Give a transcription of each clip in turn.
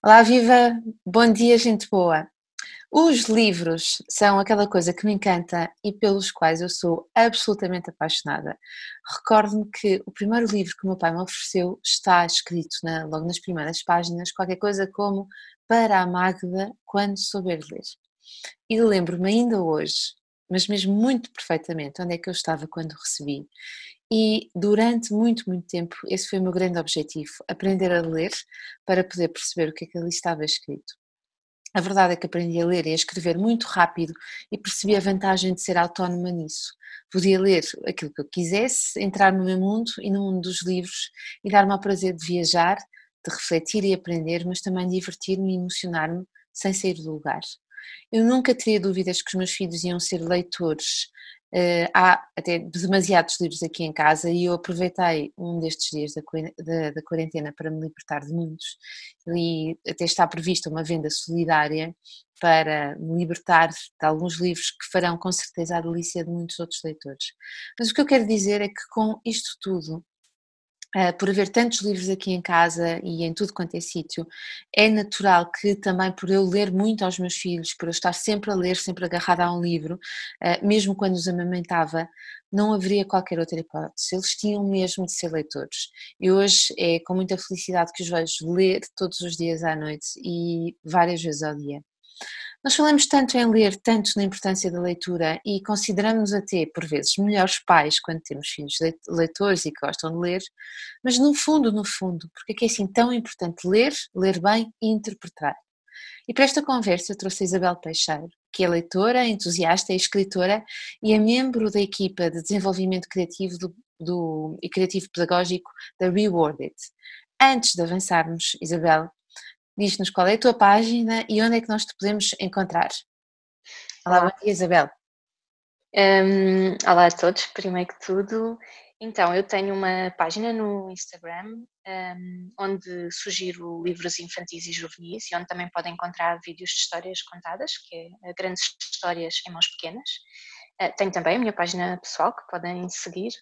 Olá, viva! Bom dia, gente boa! Os livros são aquela coisa que me encanta e pelos quais eu sou absolutamente apaixonada. Recordo-me que o primeiro livro que o meu pai me ofereceu está escrito na, logo nas primeiras páginas, qualquer coisa como Para a Magda quando souber ler. E lembro-me ainda hoje, mas mesmo muito perfeitamente, onde é que eu estava quando recebi. E durante muito, muito tempo, esse foi o meu grande objetivo: aprender a ler para poder perceber o que é que ali estava escrito. A verdade é que aprendi a ler e a escrever muito rápido e percebi a vantagem de ser autónoma nisso. Podia ler aquilo que eu quisesse, entrar no meu mundo e no mundo dos livros e dar-me ao prazer de viajar, de refletir e aprender, mas também divertir-me e emocionar-me sem sair do lugar. Eu nunca teria dúvidas que os meus filhos iam ser leitores Uh, há até demasiados livros aqui em casa e eu aproveitei um destes dias da, da, da, quarentena para me libertar de muitos e até está prevista uma venda solidária para me libertar de alguns livros que farão com certeza a delícia de muitos outros leitores. Mas o que eu quero dizer é que com isto tudo por haver tantos livros aqui em casa e em tudo quanto é sítio, é natural que também por eu ler muito aos meus filhos, por eu estar sempre a ler, sempre agarrada a um livro, uh, mesmo quando os amamentava, não haveria qualquer outra hipótese, eles tinham mesmo de ser leitores. E hoje é com muita felicidade que os vejo ler todos os dias à noite e várias vezes ao dia. Nós falamos tanto em ler, tanto na importância da leitura e consideramos até, por vezes, melhores pais quando temos filhos leitores e que gostam de ler, mas no fundo, no fundo, porque é que é assim tão importante ler, ler bem e interpretar? E para esta conversa eu trouxe a Isabel Peixeiro, que é leitora, entusiasta e escritora e é membro da equipa de desenvolvimento criativo do, do, e criativo pedagógico da Rewarded. Antes de avançarmos, Isabel, Diz-nos qual é a tua página e onde é que nós te podemos encontrar. Olá, olá. bom dia Isabel. Um, olá a todos, primeiro que tudo. Então, eu tenho uma página no Instagram um, onde sugiro livros infantis e juvenis e onde também podem encontrar vídeos de histórias contadas, que é Grandes Histórias em Mãos Pequenas. Uh, tenho também a minha página pessoal que podem seguir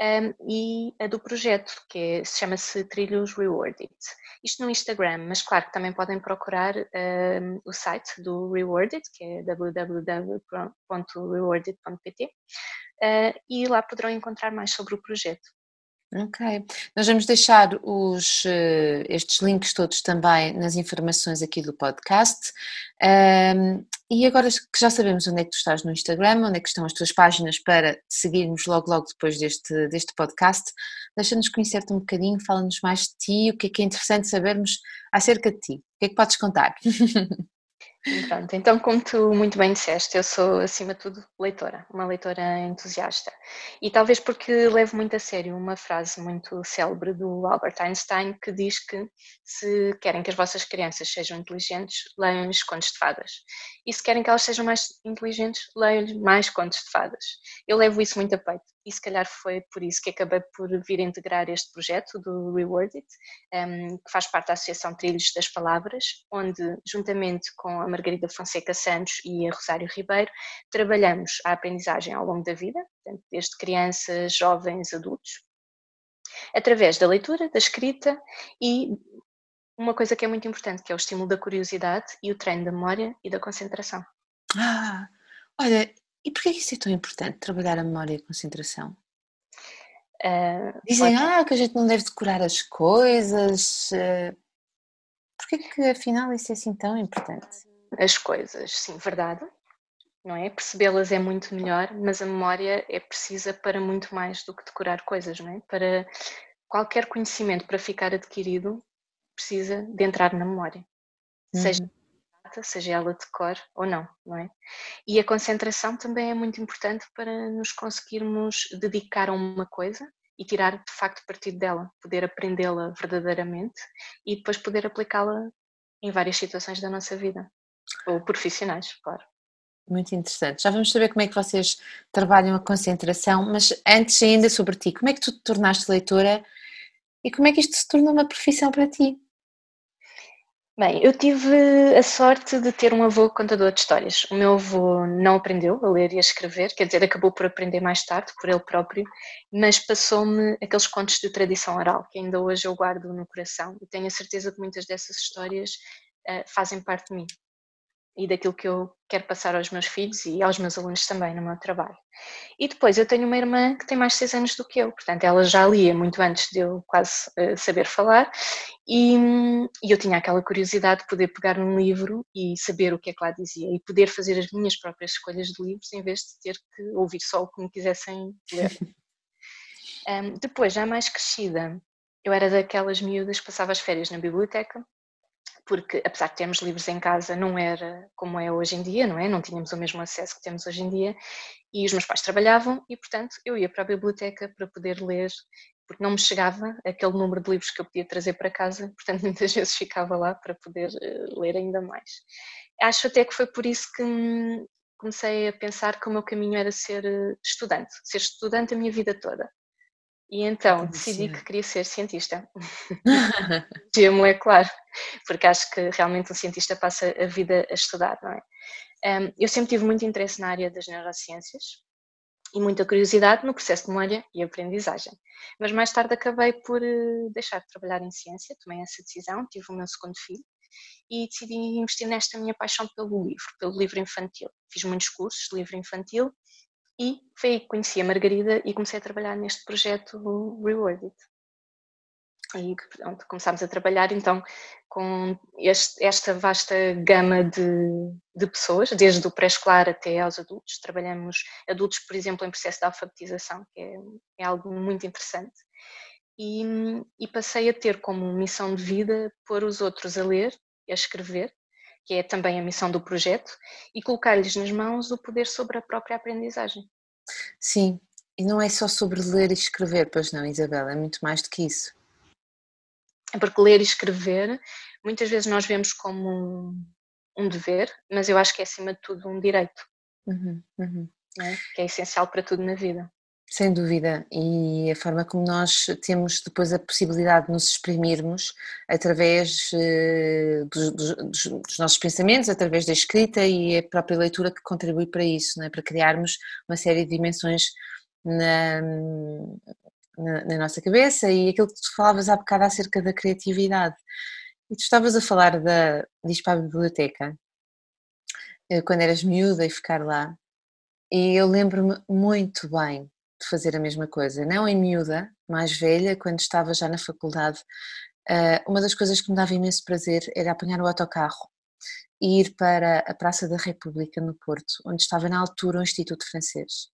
um, e a do projeto, que é, se chama-se Trilhos Rewarded. Isto no Instagram, mas claro que também podem procurar um, o site do Rewarded, que é www.rewarded.pt, eh, e lá poderão encontrar mais sobre o projeto. Ok, nós vamos deixar os, uh, estes links todos também nas informações aqui do podcast. Um, e agora que já sabemos onde é que tu estás no Instagram, onde é que estão as tuas páginas para seguirmos logo logo depois deste, deste podcast, deixa-nos conhecer-te um bocadinho, fala-nos mais de ti, o que é que é interessante sabermos acerca de ti. O que é que podes contar? Pronto, então, como tu muito bem disseste, eu sou, acima de tudo, leitora, uma leitora entusiasta. E talvez porque levo muito a sério uma frase muito célebre do Albert Einstein que diz que se querem que as vossas crianças sejam inteligentes, leiam-lhes contos de fadas. E se querem que elas sejam mais inteligentes, leiam-lhes mais contos de fadas. Eu levo isso muito a peito e se calhar foi por isso que acabei por vir integrar este projeto do Rewarded, um, que faz parte da Associação Trilhos das Palavras, onde, juntamente com a Margarida Fonseca Santos e a Rosário Ribeiro, trabalhamos a aprendizagem ao longo da vida, portanto, desde crianças, jovens, adultos, através da leitura, da escrita e uma coisa que é muito importante, que é o estímulo da curiosidade e o treino da memória e da concentração. Ah, olha, e porquê que isso é tão importante, trabalhar a memória e a concentração? Uh, Dizem, pode... ah, que a gente não deve decorar as coisas. Uh, porquê que afinal isso é assim tão importante? As coisas, sim, verdade. Não é? Percebê-las é muito melhor, mas a memória é precisa para muito mais do que decorar coisas, não é? Para qualquer conhecimento para ficar adquirido precisa de entrar na memória. Uhum. Seja seja ela de cor ou não, não é? E a concentração também é muito importante para nos conseguirmos dedicar a uma coisa e tirar de facto partido dela, poder aprendê-la verdadeiramente e depois poder aplicá-la em várias situações da nossa vida, ou profissionais, claro. Muito interessante. Já vamos saber como é que vocês trabalham a concentração, mas antes ainda sobre ti, como é que tu te tornaste leitora e como é que isto se tornou uma profissão para ti? Bem, eu tive a sorte de ter um avô contador de histórias. O meu avô não aprendeu a ler e a escrever, quer dizer, acabou por aprender mais tarde, por ele próprio, mas passou-me aqueles contos de tradição oral, que ainda hoje eu guardo no coração. E tenho a certeza que muitas dessas histórias uh, fazem parte de mim e daquilo que eu quero passar aos meus filhos e aos meus alunos também no meu trabalho. E depois eu tenho uma irmã que tem mais de 6 anos do que eu, portanto ela já lia muito antes de eu quase uh, saber falar e, e, eu tinha aquela curiosidade de poder pegar um livro e saber o que é que lá dizia e poder fazer as minhas próprias escolhas de livros em vez de ter que ouvir só o que me quisessem ler. um, depois, já mais crescida, eu era daquelas miúdas que passava as férias na biblioteca porque apesar de termos livros em casa, não era como é hoje em dia, não é? Não tínhamos o mesmo acesso que temos hoje em dia e os meus pais trabalhavam e, portanto, eu ia para a biblioteca para poder ler, porque não me chegava aquele número de livros que eu podia trazer para casa, portanto, muitas vezes ficava lá para poder eh, ler ainda mais. Acho até que foi por isso que comecei a pensar que o meu caminho era ser eh, estudante, ser estudante a minha vida toda. E então decidi que queria ser cientista. Biologia molecular, porque acho que realmente um cientista passa a vida a estudar, não é? eu sempre tive muito interesse na área das neurociências e muita curiosidade no processo de memória e aprendizagem. Mas mais tarde acabei por eh, deixar de trabalhar em ciência, tomei essa decisão, tive o meu segundo filho e decidi investir nesta minha paixão pelo livro, pelo livro infantil. Fiz muitos cursos de livro infantil e foi aí que conheci a Margarida e comecei a trabalhar neste projeto Rewarded. E pronto, começámos a trabalhar então com este, esta vasta gama de, de pessoas, desde o pré-escolar até aos adultos. Trabalhamos adultos, por exemplo, em processo de alfabetização, que é, é algo muito interessante. E, e, passei a ter como missão de vida pôr os outros a ler, a escrever que é também a missão do projeto, e colocar-lhes nas mãos o poder sobre a própria aprendizagem. Sim, e não é só sobre ler e escrever, pois não, Isabela, é muito mais do que isso. É porque ler e escrever, muitas vezes nós vemos como um, um dever, mas eu acho que é acima de tudo um direito, uhum, uhum. É? que é essencial para tudo na vida. Sem dúvida, e a forma como nós temos depois a possibilidade de nos exprimirmos através uh, dos, dos, dos, nossos pensamentos, através da escrita e a própria leitura que contribui para isso, é? para criarmos uma série de dimensões na, na, na, nossa cabeça e aquilo que tu falavas há bocado acerca da criatividade. E tu estavas a falar da, de ir para a biblioteca, eh, quando eras miúda e ficar lá, e eu lembro-me muito bem de fazer a mesma coisa. Não em miúda, mais velha, quando estava já na faculdade, eh, uma das coisas que me dava imenso prazer era apanhar o autocarro e ir para a Praça da República, no Porto, onde estava na altura o Instituto Francês.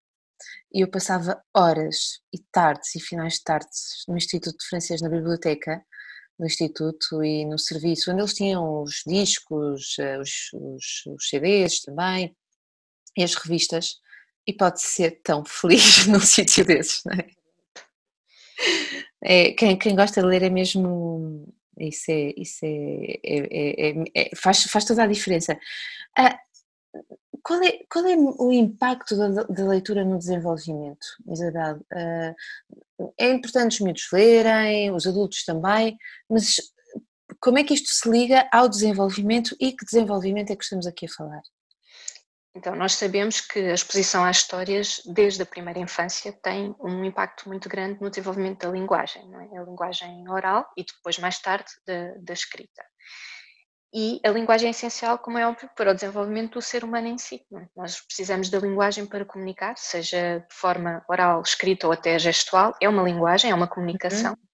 E eu passava horas e tardes e finais de tardes no Instituto Francês, na biblioteca, no Instituto e no serviço, onde eles tinham os discos, eh, os, os, os CDs também, e as revistas, e pode ser tão feliz num sítio desses, não é? é quem, quem, gosta de ler é mesmo. Isso, é, isso é, é, é, é faz, faz toda a diferença. Ah, qual, é, qual é o impacto da, da leitura no desenvolvimento, Isabel? Ah, é importante os miúdos lerem, os adultos também, mas como é que isto se liga ao desenvolvimento e que desenvolvimento é que estamos aqui a falar? Então, nós sabemos que a exposição às histórias, desde a primeira infância, tem um impacto muito grande no desenvolvimento da linguagem, é? a linguagem oral e depois, mais tarde, da, da, escrita. E a linguagem é essencial, como é óbvio, para o desenvolvimento do ser humano em si. É? Nós precisamos da linguagem para comunicar, seja de forma oral, escrita ou até gestual, é uma linguagem, é uma comunicação. Uhum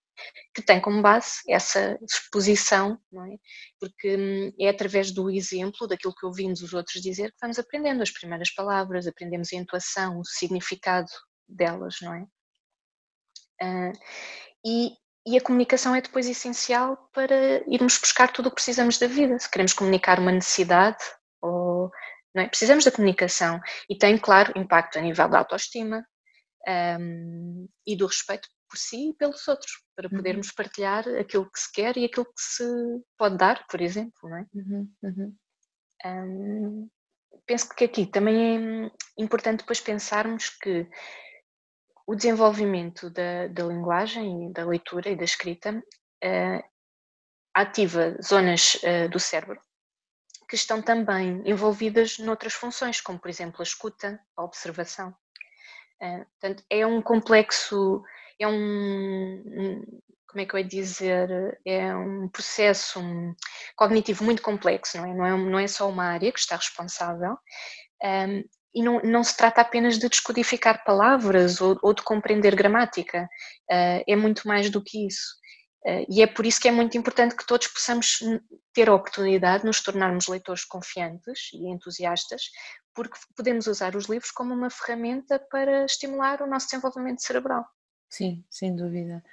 que tem como base essa exposição, não é? Porque hum, é através do exemplo, daquilo que ouvimos os outros dizer, que vamos aprendendo as primeiras palavras, aprendemos a intuação, o significado delas, não é? Uh, e, e, a comunicação é depois essencial para irmos buscar tudo o que precisamos da vida. Se queremos comunicar uma necessidade, ou, é? precisamos da comunicação e tem, claro, impacto a nível da autoestima um, e do respeito por si e pelos outros, para uhum. podermos partilhar aquilo que se quer e aquilo que se pode dar, por exemplo, não é? Uhum. Uhum. Um, penso que aqui também é importante depois pensarmos que o desenvolvimento da, da linguagem, da leitura e da escrita uh, ativa zonas uh, do cérebro que estão também envolvidas noutras funções, como por exemplo a escuta, a observação. Uh, portanto, é um complexo é um, como é que eu ia dizer, é um processo cognitivo muito complexo, não é? Não é, não é só uma área que está responsável. Um, e não, não, se trata apenas de descodificar palavras ou, ou de compreender gramática, uh, é muito mais do que isso. Uh, e é por isso que é muito importante que todos possamos ter a oportunidade de nos tornarmos leitores confiantes e entusiastas, porque podemos usar os livros como uma ferramenta para estimular o nosso desenvolvimento cerebral. Sim, sem dúvida.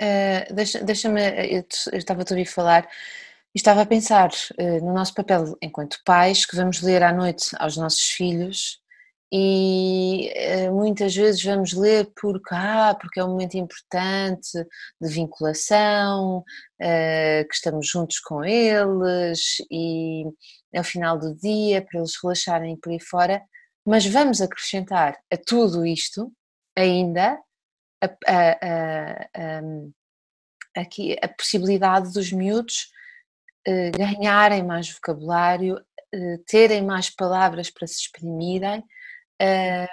Uh, Deixa-me, deixa eu, eu estava a ouvir falar e estava a pensar uh, no nosso papel enquanto pais, que vamos ler à noite aos nossos filhos e uh, muitas vezes vamos ler porque, ah, porque é um momento importante de vinculação, que estamos juntos com eles e ao final do dia para eles relaxarem por aí fora, mas vamos acrescentar a tudo isto ainda a, a, a, aqui a possibilidade dos miúdos eh, ganharem mais vocabulário, eh, terem mais palavras para se exprimirem. Eh,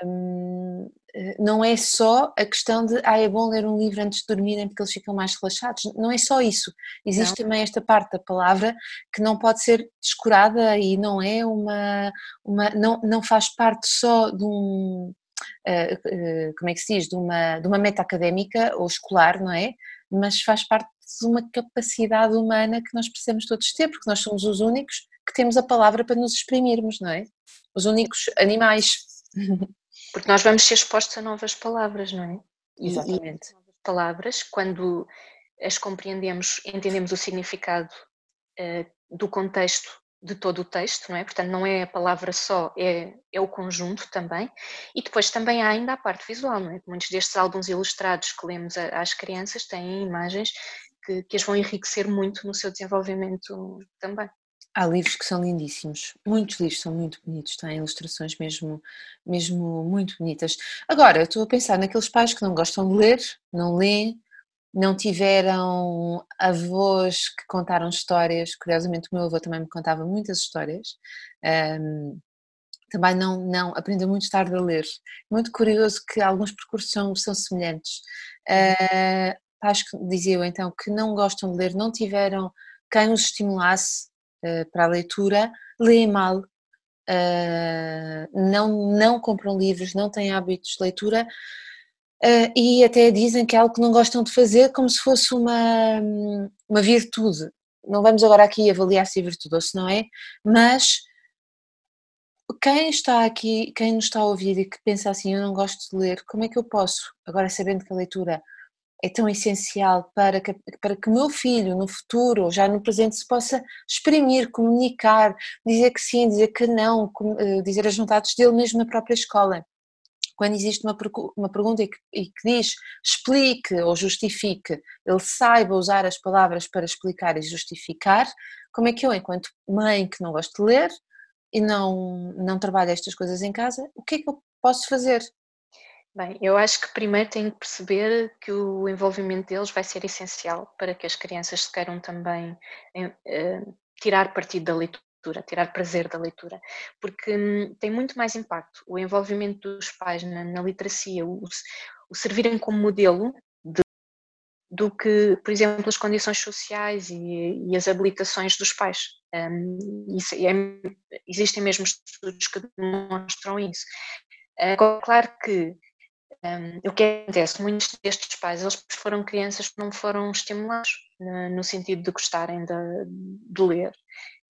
não é só a questão de ah, é bom ler um livro antes de dormirem porque eles ficam mais relaxados. Não é só isso. Existe não. também esta parte da palavra que não pode ser descurada e não é uma, uma não, não faz parte só de um como é que se diz, de uma, de uma meta académica ou escolar, não é? Mas faz parte de uma capacidade humana que nós precisamos todos ter, porque nós somos os únicos que temos a palavra para nos exprimirmos, não é? Os únicos animais. Porque nós vamos ser expostos a novas palavras, não é? Exatamente. E, palavras, quando as compreendemos, entendemos o significado uh, do contexto de todo o texto, não é? Portanto, não é a palavra só, é, é o conjunto também. E depois também há ainda a parte visual, não é? Muitos destes álbuns ilustrados que lemos às crianças têm imagens que, que as vão enriquecer muito no seu desenvolvimento também. Há livros que são lindíssimos, muitos livros são muito bonitos, têm ilustrações mesmo, mesmo muito bonitas. Agora, estou a pensar naqueles pais que não gostam de ler, não leem, não tiveram avós que contaram histórias, curiosamente o meu avô também me contava muitas histórias, um, também não, não aprendeu muito tarde a ler. Muito curioso que alguns percursos são, são semelhantes. Uh, pais que diziam então que não gostam de ler, não tiveram quem os estimulasse uh, para a leitura, leem mal, uh, não, não compram livros, não têm hábitos de leitura, Uh, e até dizem que é algo que não gostam de fazer como se fosse uma, uma virtude. Não vamos agora aqui avaliar se é virtude ou se não é, mas quem está aqui, quem nos está a ouvir e que pensa assim, eu não gosto de ler, como é que eu posso, agora sabendo que a leitura é tão essencial para que, para que o meu filho no futuro, ou já no presente, se possa exprimir, comunicar, dizer que sim, dizer que não, eh, dizer as vontades dele mesmo na própria escola quando existe uma, uma pergunta e que, e que, diz explique ou justifique, ele saiba usar as palavras para explicar e justificar, como é que eu, enquanto mãe que não gosto de ler e não, não trabalho estas coisas em casa, o que é que eu posso fazer? Bem, eu acho que primeiro tenho que perceber que o envolvimento deles vai ser essencial para que as crianças se queiram também eh, tirar partido da leitura leitura, tirar prazer da leitura, porque hum, tem muito mais impacto o envolvimento dos pais na, na literacia, o, o, servirem como modelo de, do que, por exemplo, as condições sociais e, e as habilitações dos pais. Um, isso, é, existem mesmo estudos que demonstram isso. Uh, claro que um, o que acontece, muitos destes pais, eles foram crianças que não foram estimulados no, no sentido de gostarem de, de ler.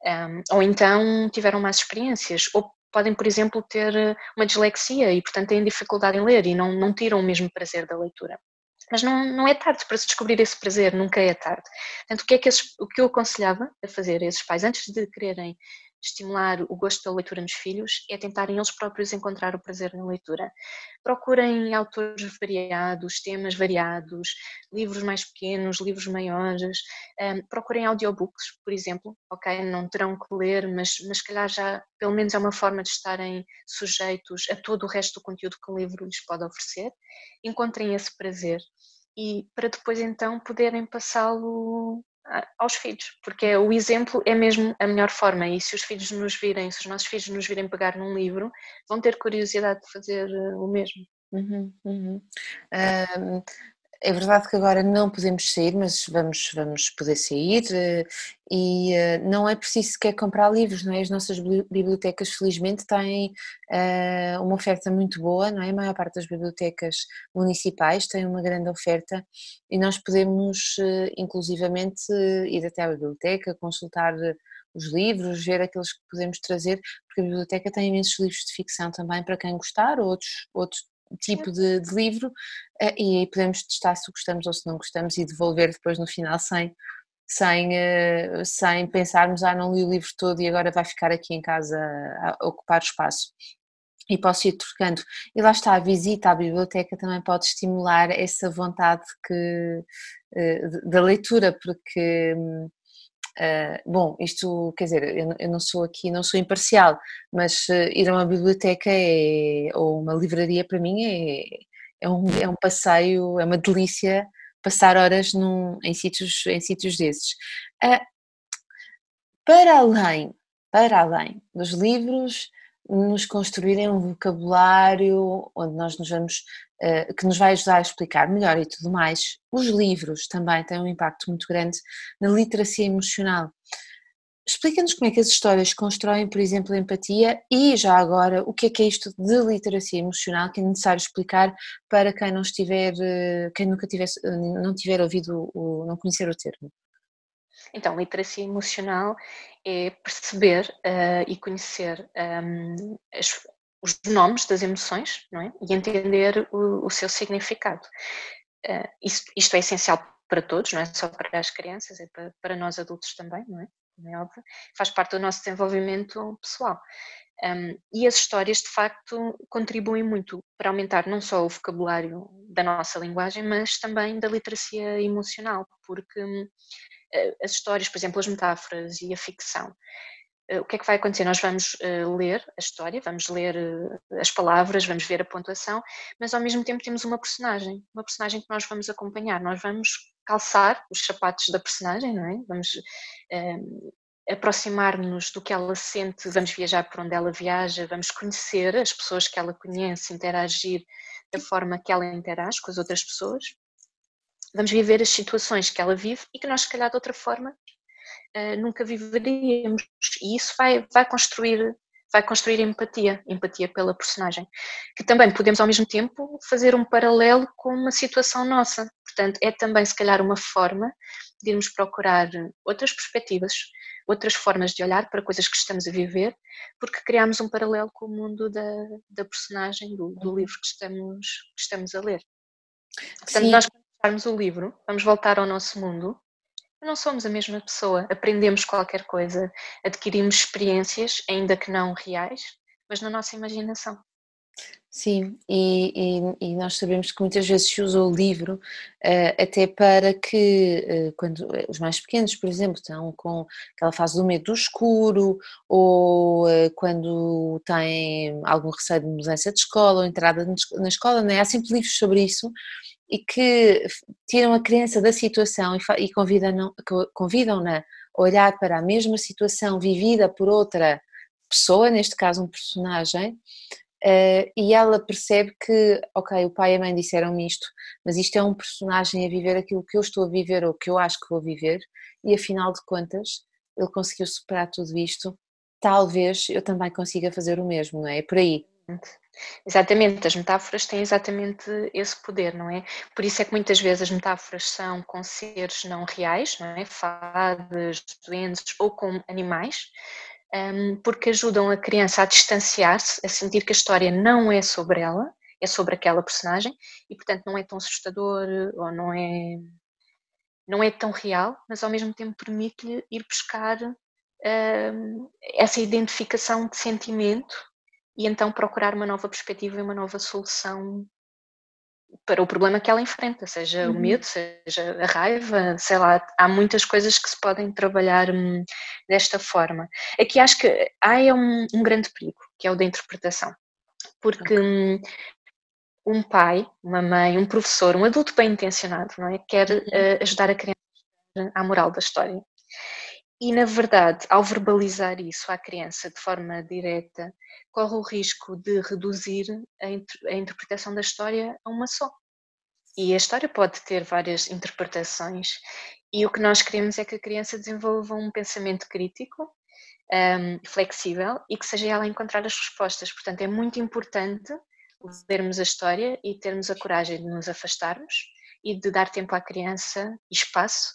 Um, ou então tiveram más experiências, ou podem, por exemplo, ter eh, uma dislexia e, portanto, têm dificuldade em ler e não, não tiram o mesmo prazer da leitura. Mas não, não é tarde para se descobrir esse prazer, nunca é tarde. Portanto, o que, é que esses, o que eu aconselhava a fazer a esses pais, antes de quererem estimular o gosto pela leitura nos filhos é tentarem eles próprios encontrar o prazer na leitura. Procurem autores variados, temas variados, livros mais pequenos, livros maiores, um, procurem audiobooks, por exemplo, ok? Não terão que ler, mas, mas calhar já pelo menos é uma forma de estarem sujeitos a todo o resto do conteúdo que o livro lhes pode oferecer. Encontrem esse prazer e para depois então poderem passá-lo aos filhos, porque o exemplo é mesmo a melhor forma e se os filhos nos virem, se os nossos filhos nos virem pegar num livro, vão ter curiosidade de fazer eh, o mesmo. Uhum, uhum. É verdade que agora não podemos sair, mas vamos, vamos poder sair eh, e eh, não é preciso sequer comprar livros, não é? As nossas bibliotecas, felizmente, têm uh, uma oferta muito boa, não é? A maior parte das bibliotecas municipais tem uma grande oferta e nós podemos, inclusivamente, ir até à biblioteca, consultar os livros, ver aqueles que podemos trazer, porque a biblioteca tem imensos livros de ficção também para quem gostar, ou outros, outros tipo de, de, livro eh, e aí podemos testar se gostamos ou se não gostamos e devolver depois no final sem, sem, eh, sem pensarmos, ah não li o livro todo e agora vai ficar aqui em casa a ocupar espaço. E posso ir trocando. E lá está, a visita à biblioteca também pode estimular essa vontade que, eh, da leitura, porque hum, Uh, bom, isto quer dizer, eu, eu, não sou aqui, não sou imparcial, mas uh, ir a uma biblioteca é, ou uma livraria para mim é, é, um, é um passeio, é uma delícia passar horas num, em, sítios, em sítios desses. Uh, para além, para além dos livros, nos construírem um vocabulário onde nós nos vamos, que nos vai ajudar a explicar melhor e tudo mais. Os livros também têm um impacto muito grande na literacia emocional. Explica-nos como é que as histórias constroem, por exemplo, a empatia e já agora o que é que é isto de literacia emocional que é necessário explicar para quem não estiver, eh, quem nunca tivesse, eh, não tiver ouvido, não conhecer o termo. Então, literacia emocional é perceber uh, e conhecer um, as, os nomes das emoções não é? e entender o, o seu significado. Uh, isto, é essencial para todos, não é só para as crianças, é para, para nós adultos também, não é? é óbvio, faz parte do nosso desenvolvimento pessoal. Um, e as histórias, de facto, contribuem muito para aumentar não só o vocabulário da nossa linguagem, mas também da literacia emocional, porque eh, as histórias, por exemplo, as metáforas e a ficção. Eh, o que é que vai acontecer? Nós vamos eh, ler a história, vamos ler as palavras, vamos ver a pontuação, mas ao mesmo tempo temos uma personagem, uma personagem que nós vamos acompanhar, nós vamos calçar os sapatos da personagem, não é? Vamos aproximar-nos do que ela sente, vamos viajar por onde ela viaja, vamos conhecer as pessoas que ela conhece, interagir da forma que ela interage com as outras pessoas vamos viver as situações que ela vive e que nós, se calhar, de outra forma, uh, nunca viveríamos. E isso vai, vai construir vai construir empatia, empatia pela personagem, que também podemos ao mesmo tempo fazer um paralelo com uma situação nossa. Portanto, é também se calhar uma forma de irmos procurar outras perspectivas, outras formas de olhar para coisas que estamos a viver, porque criamos um paralelo com o mundo da, da personagem, do, do livro que estamos, que estamos a ler. Portanto, Sim. nós fecharmos o livro, vamos voltar ao nosso mundo, não somos a mesma pessoa. Aprendemos qualquer coisa, adquirimos experiências, ainda que não reais, mas na nossa imaginação. Sim, e, e, e, nós sabemos que muitas vezes se usa o livro uh, até para que, uh, quando eh, os mais pequenos, por exemplo, estão com aquela fase do medo do escuro, ou uh, quando têm algum receio de mudança de escola ou entrada na escola, não é? há sempre livros sobre isso e que tiram a criança da situação e convidam-na convidam a olhar para a mesma situação vivida por outra pessoa, neste caso um personagem, Uh, e ela percebe que, ok, o pai e a mãe disseram-me isto, mas isto é um personagem a viver aquilo que eu estou a viver ou que eu acho que vou viver, e afinal de contas ele conseguiu superar tudo isto, talvez eu também consiga fazer o mesmo, não é? É por aí. Exatamente, as metáforas têm exatamente esse poder, não é? Por isso é que muitas vezes as metáforas são com seres não reais, não é? Fadas, doentes ou com animais, porque ajudam a criança a distanciar-se, a sentir que a história não é sobre ela, é sobre aquela personagem e, portanto, não é tão assustador ou não é, não é tão real, mas ao mesmo tempo permite-lhe ir buscar essa identificação de sentimento e então procurar uma nova perspectiva e uma nova solução para o problema que ela enfrenta, seja uhum. o medo, seja a raiva, sei lá, há muitas coisas que se podem trabalhar hum, desta forma. Aqui acho que há é um, um, grande perigo, que é o da interpretação, porque hum, um pai, uma mãe, um professor, um adulto bem intencionado, não é, quer uh, ajudar a criança à moral da história. E, na verdade, ao verbalizar isso à criança de forma direta, corre o risco de reduzir a, a interpretação da história a uma só. E a história pode ter várias interpretações, e o que nós queremos é que a criança desenvolva um pensamento crítico, um, flexível e que seja ela a encontrar as respostas. Portanto, é muito importante lermos a história e termos a coragem de nos afastarmos e de dar tempo à criança e espaço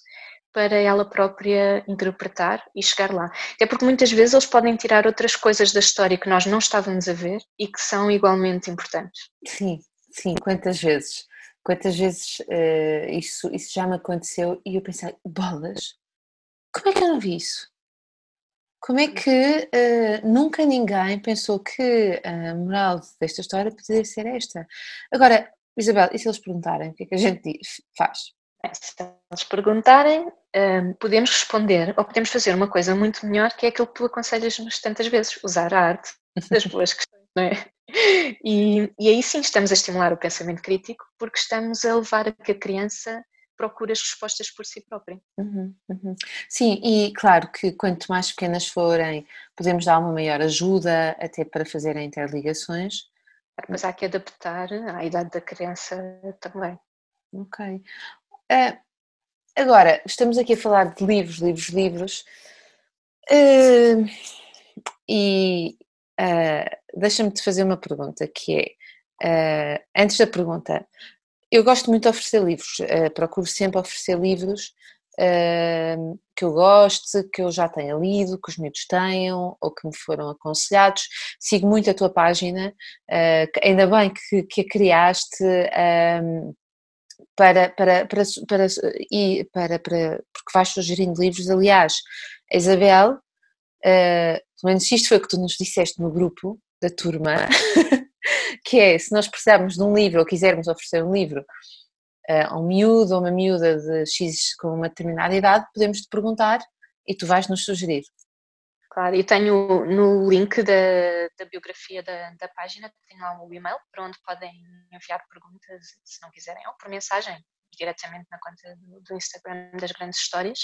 para ela própria interpretar e chegar lá. Até porque muitas vezes eles podem tirar outras coisas da história que nós não estávamos a ver e que são igualmente importantes. Sim, sim, quantas vezes? Quantas vezes uh, isso, isso já me aconteceu e eu pensei, bolas, como é que eu não vi isso? Como é que uh, nunca ninguém pensou que a moral desta história poderia ser esta? Agora, Isabel, e se eles perguntarem, o que é que a gente diz, faz? Se eles perguntarem, um, podemos responder ou podemos fazer uma coisa muito melhor que é aquilo que tu aconselhas-nos tantas vezes, usar a arte das boas questões, não é? E, e aí sim estamos a estimular o pensamento crítico porque estamos a levar a que a criança procure as respostas por si própria. Uhum, uhum. Sim, e claro que quanto mais pequenas forem, podemos dar uma maior ajuda até para fazerem interligações. Mas há que adaptar à idade da criança também. Ok. Uh, agora, estamos aqui a falar de livros, livros, livros. Uh, e uh, deixa-me te fazer uma pergunta que é, antes da pergunta, eu gosto muito de oferecer livros, procuro sempre oferecer livros que eu goste, que eu já tenha lido, que os miúdos tenham ou que me foram aconselhados. Sigo muito a tua página, ainda bem que, que a criaste para, para, para, para, e para, para, porque vais sugerindo livros. Aliás, a Isabel, uh, pelo menos isto foi o que tu nos disseste no grupo da turma, que é se nós precisarmos de um livro ou quisermos oferecer um livro uh, a um miúdo ou uma miúda de X com uma determinada idade, podemos te perguntar e tu vais nos sugerir. Claro, e tenho no link da, da biografia da, da página, tenho lá o e-mail para onde podem enviar perguntas, se não quiserem, ou por mensagem, diretamente na conta do, do Instagram das Grandes Histórias.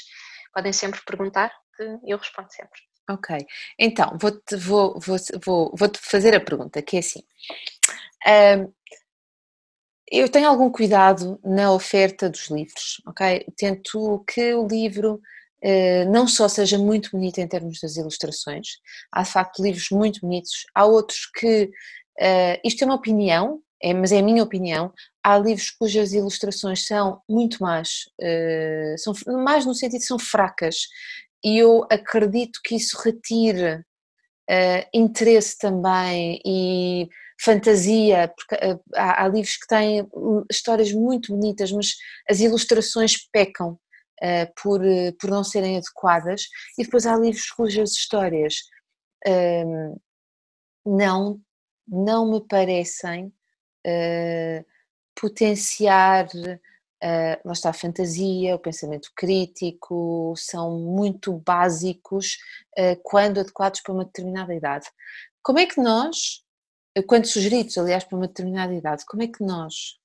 Podem sempre perguntar, que eu respondo sempre. Ok, então vou-te vou, vou, vou, vou -te fazer a pergunta, que é assim. Um, eu tenho algum cuidado na oferta dos livros, ok? Tento que o livro não só seja muito bonito em termos das ilustrações, há de facto livros muito bonitos, há outros que, uh, isto é uma opinião, é, mas é a minha opinião, há livros cujas ilustrações são muito más, uh, são mais no sentido são fracas, e eu acredito que isso retire interesse também e fantasia, porque há, há livros que têm hum, histórias muito bonitas, mas as ilustrações pecam uh, por, eh, por não serem adequadas, e depois há livros cujas histórias uh, não, não me parecem uh, potenciar, uh, está a fantasia, o pensamento crítico, são muito básicos quando adequados para uma determinada idade. Como é que nós, quando sugeridos, aliás, para uma determinada idade, como é que nós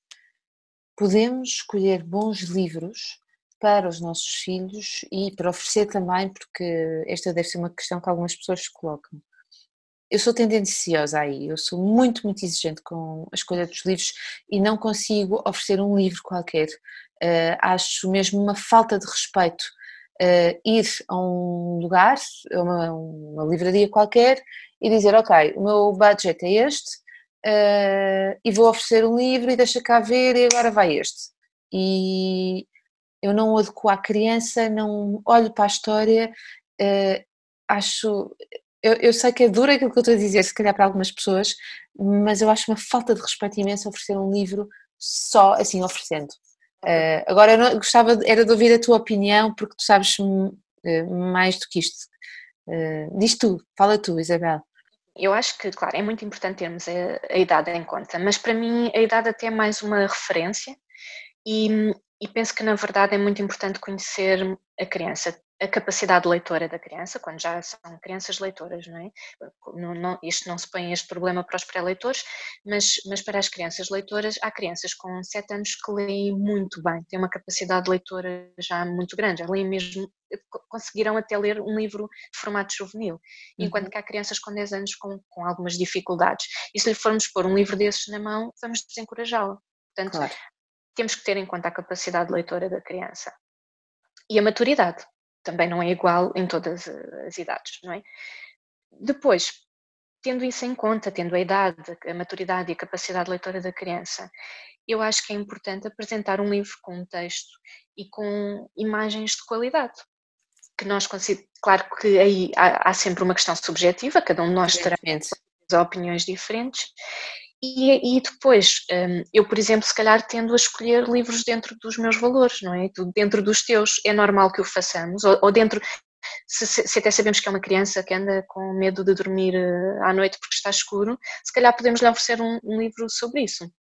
podemos escolher bons livros para os nossos filhos e para oferecer também, porque esta deve ser uma questão que algumas pessoas se colocam. Eu sou tendenciosa aí, eu sou muito, muito exigente com a escolha dos livros e não consigo oferecer um livro qualquer. Uh, acho mesmo uma falta de respeito uh, ir a um lugar, a uma, uma, livraria qualquer e dizer: Ok, o meu budget é este uh, e vou oferecer um livro e deixa cá ver e agora vai este. E, eu não adequo à criança, não olho para a história, uh, acho. Eu, eu, sei que é duro aquilo que eu estou a dizer, se calhar para algumas pessoas, mas eu acho uma falta de respeito imenso oferecer um livro só assim oferecendo. Uh, agora, eu não, gostava era de ouvir a tua opinião, porque tu sabes uh, mais do que isto. Uh, diz tu, fala tu, Isabel. Eu acho que, claro, é muito importante termos a, a idade em conta, mas para mim a idade até é mais uma referência e e penso que, na verdade, é muito importante conhecer a criança, a capacidade leitora da criança, quando já são crianças leitoras, não é? Não, não, isto não se põe este problema para os pré-leitores, mas, mas para as crianças leitoras, há crianças com 7 anos que leem muito bem, têm uma capacidade leitora já muito grande, já leem mesmo, conseguirão até ler um livro de formato juvenil, enquanto uhum. que há crianças com 10 anos com, com algumas dificuldades. E se lhe formos pôr um livro desses na mão, vamos desencorajá-la. Portanto, claro temos que ter em conta a capacidade leitora da criança e a maturidade. Também não é igual em todas as idades, não é? Depois, tendo isso em conta, tendo a idade, a maturidade e a capacidade leitora da criança, eu acho que é importante apresentar um livro com um texto e com imagens de qualidade. Que nós claro que aí há, há sempre uma questão subjetiva, cada um de nós terá opiniões diferentes. E, e depois, um, eu, por exemplo, se calhar tendo a escolher livros dentro dos meus valores, não é? Dentro dos teus, é normal que o façamos, ou, ou dentro, se, se, até sabemos que é uma criança que anda com medo de dormir eh, à noite porque está escuro, se calhar podemos lhe oferecer um, um livro sobre isso.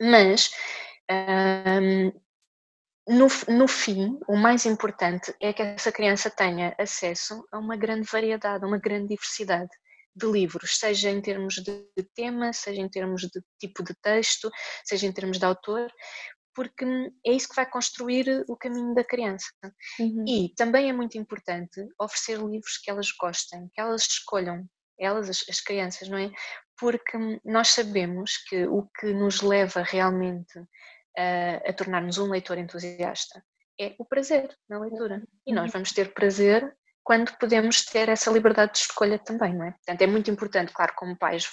Mas, um, no, no fim, o mais importante é que essa criança tenha acesso a uma grande variedade, a uma grande diversidade de livros, seja em termos de tema, seja em termos de tipo de texto, seja em termos de autor, porque é isso que vai construir o caminho da criança. Uhum. E também é muito importante oferecer livros que elas gostem, que elas escolham, elas, as, as crianças, não é? Porque nós sabemos que o que nos leva realmente a, a tornarmos um leitor entusiasta é o prazer na leitura. E nós uhum. vamos ter prazer quando podemos ter essa liberdade de escolha também, não é? Portanto, é muito importante, claro, como pais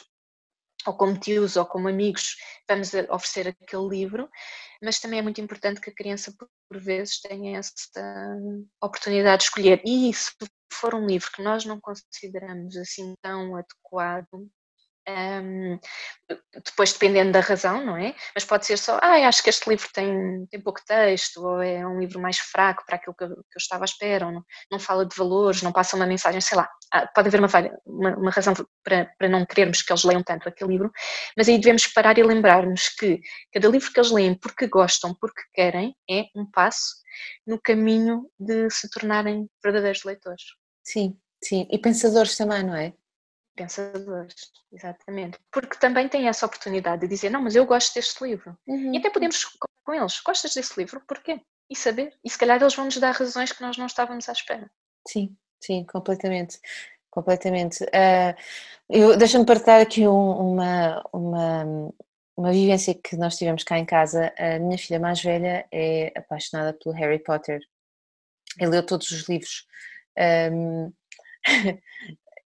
ou como tios ou como amigos, vamos oferecer aquele livro, mas também é muito importante que a criança, por vezes, tenha essa oportunidade de escolher. E se for um livro que nós não consideramos assim tão adequado um, depois dependendo da razão, não é? Mas pode ser só, ah, acho que este livro tem, tem pouco texto, ou é um livro mais fraco para aquilo que eu, que eu estava à espera, ou não, não fala de valores, não passa uma mensagem, sei lá. Ah, pode haver uma, uma, uma, razão para, para não querermos que eles leiam tanto aquele livro, mas aí devemos parar e lembrar-nos que cada livro que eles leem porque gostam, porque querem, é um passo no caminho de se tornarem verdadeiros leitores. Sim, sim. E pensadores também, não é? Pensadores, exatamente. Porque também têm essa oportunidade de dizer, não, mas eu gosto deste livro. Uhum. E até podemos com eles, gostas desse livro? Porquê? E saber. E se calhar eles vão nos dar razões que nós não estávamos à espera. Sim, sim, completamente. Completamente. Uh, Deixa-me partilhar aqui um, uma, uma, uma vivência que nós tivemos cá em casa. A minha filha mais velha é apaixonada pelo Harry Potter. Ele leu todos os livros. Um,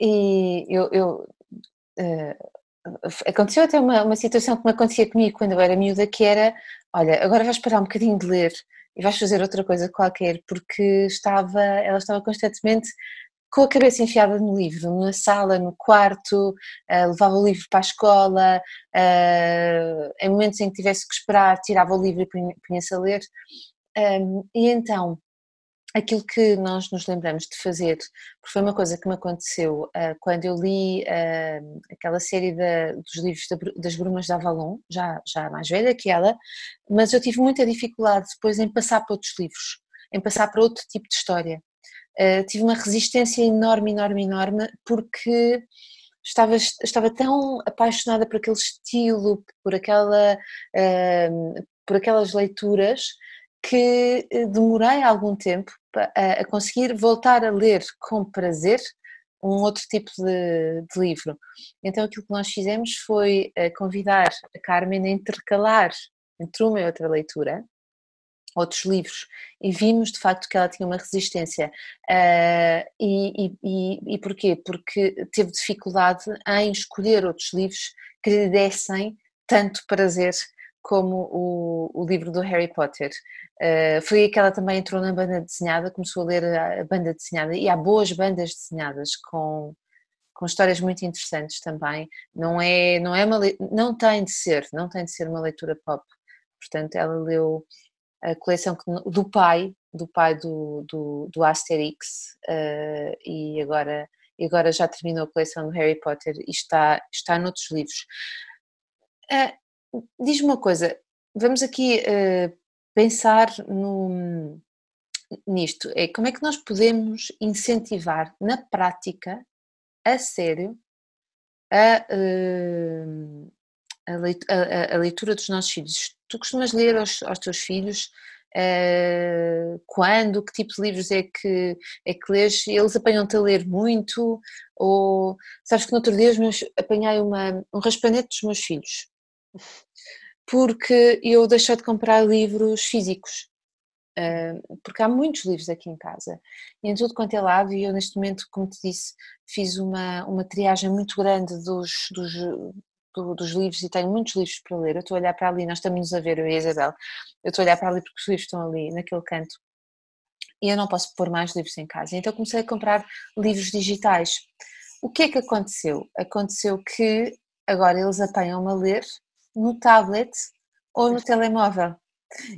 E eu, eu uh, aconteceu até uma, uma situação que me acontecia comigo quando eu era miúda, que era, olha, agora vais parar um bocadinho de ler e vais fazer outra coisa qualquer, porque estava, ela estava constantemente com a cabeça enfiada no livro, na sala, no quarto, uh, levava o livro para a escola, uh, em momentos em que tivesse que esperar, tirava o livro e punha-se a ler. Um, e então, aquilo que nós nos lembramos de fazer, porque foi uma coisa que me aconteceu uh, quando eu li uh, aquela série dos livros das Brumas de Avalon, já, já mais velha que ela, mas eu tive muita dificuldade depois em passar para outros livros, em passar para outro tipo de história. Uh, tive uma resistência enorme, enorme, enorme, porque estava, estava tão apaixonada por aquele estilo, por, aquela, por aquelas leituras, que eh, demorei algum tempo a, conseguir voltar a ler com prazer um outro tipo de, de, livro. Então aquilo que nós fizemos foi eh, convidar a Carmen a intercalar entre uma e outra leitura outros livros e vimos de facto que ela tinha uma resistência uh, e, e, e porquê? Porque teve dificuldade em escolher outros livros que lhe dessem tanto prazer como o, o livro do Harry Potter. Uh, foi aí que ela também entrou na banda desenhada, começou a ler a, a banda desenhada e há boas bandas desenhadas com, com histórias muito interessantes também. Não é, não é uma, não tem de ser, não tem de ser uma leitura pop. Portanto, ela leu a coleção do pai, do pai do, do, do Asterix uh, e agora e agora já terminou a coleção do Harry Potter e está, está noutros livros. Diz-me uma coisa, vamos aqui uh, pensar no, nisto, é como é que nós podemos incentivar na prática, a sério, a, uh, a, leitura dos nossos filhos. Tu costumas ler aos, aos teus filhos uh, quando, que tipo de livros é que, é que lês? Eles apanham-te a ler muito? Ou sabes que no outro dia meus, apanhei uma, um raspanete dos meus filhos porque eu deixei de comprar livros físicos, porque há muitos livros aqui em casa, e em tudo quanto é lado, e eu neste momento, como te disse, fiz uma, uma triagem muito grande dos, dos, do, dos livros e tenho muitos livros para ler, eu estou a olhar para ali, nós estamos a ver, eu e a Isabel, eu estou a olhar para ali porque os livros estão ali, naquele canto, e eu não posso pôr mais livros em casa, então comecei a comprar livros digitais. O que é que aconteceu? Aconteceu que agora eles apanham-me a ler no tablet ou no telemóvel.